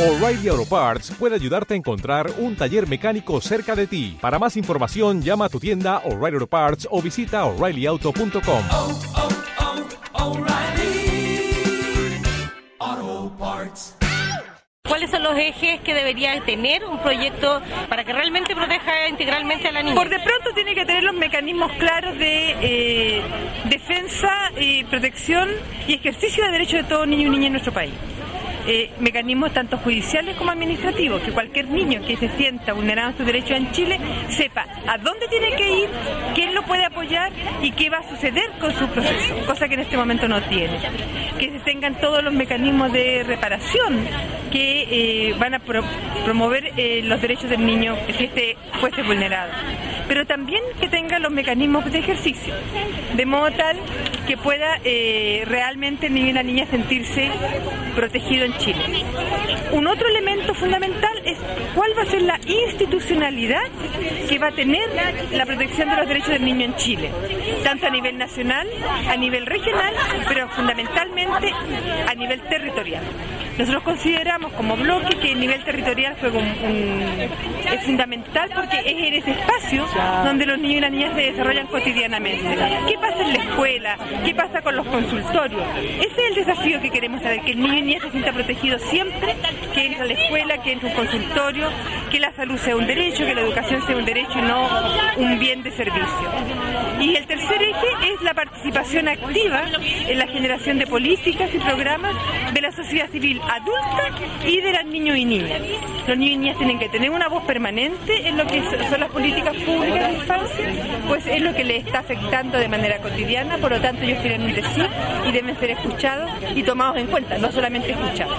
O'Reilly Auto Parts puede ayudarte a encontrar un taller mecánico cerca de ti. Para más información, llama a tu tienda O'Reilly Auto Parts o visita oreillyauto.com. oh, oh, Parts. ¿Cuáles son los ejes que debería tener un proyecto para que realmente proteja integralmente a la niña? Por de pronto tiene que tener los mecanismos claros de eh, defensa, y protección y ejercicio de derechos de todo niño y niña en nuestro país. Eh, mecanismos tanto judiciales como administrativos, que cualquier niño que se sienta vulnerado en sus derechos en Chile sepa a dónde tiene que ir, quién lo puede apoyar y qué va a suceder con su proceso, cosa que en este momento no tiene. Que se tengan todos los mecanismos de reparación que eh, van a pro- promover eh, los derechos del niño que esté fuese vulnerado. Pero también que tenga los mecanismos de ejercicio, de modo tal que pueda eh, realmente el niño la niña sentirse protegido en Chile. Un otro elemento fundamental es cuál va a ser la institucionalidad que va a tener la protección de los derechos del niño en Chile, tanto a nivel nacional, a nivel regional, pero a nivel territorial. Nosotros consideramos como bloque que el nivel territorial un- un- es fundamental porque es en ese espacio donde los niños y las niñas se desarrollan cotidianamente. ¿Qué pasa en la escuela? ¿Qué pasa con los consultorios? Ese es el desafío que queremos saber, que el niño y niña se sienta protegido siempre, que entra a la escuela, que entra a un consultorio, que la salud sea un derecho, que la educación sea un derecho y no un bien de servicio. Tercer eje es la participación activa en la generación de políticas y programas de la sociedad civil adulta y de los niños y niñas. Los niños y niñas tienen que tener una voz permanente en lo que son las políticas públicas de infancia, pues es lo que les está afectando de manera cotidiana, por lo tanto ellos tienen un decir y deben ser escuchados y tomados en cuenta, no solamente escuchados.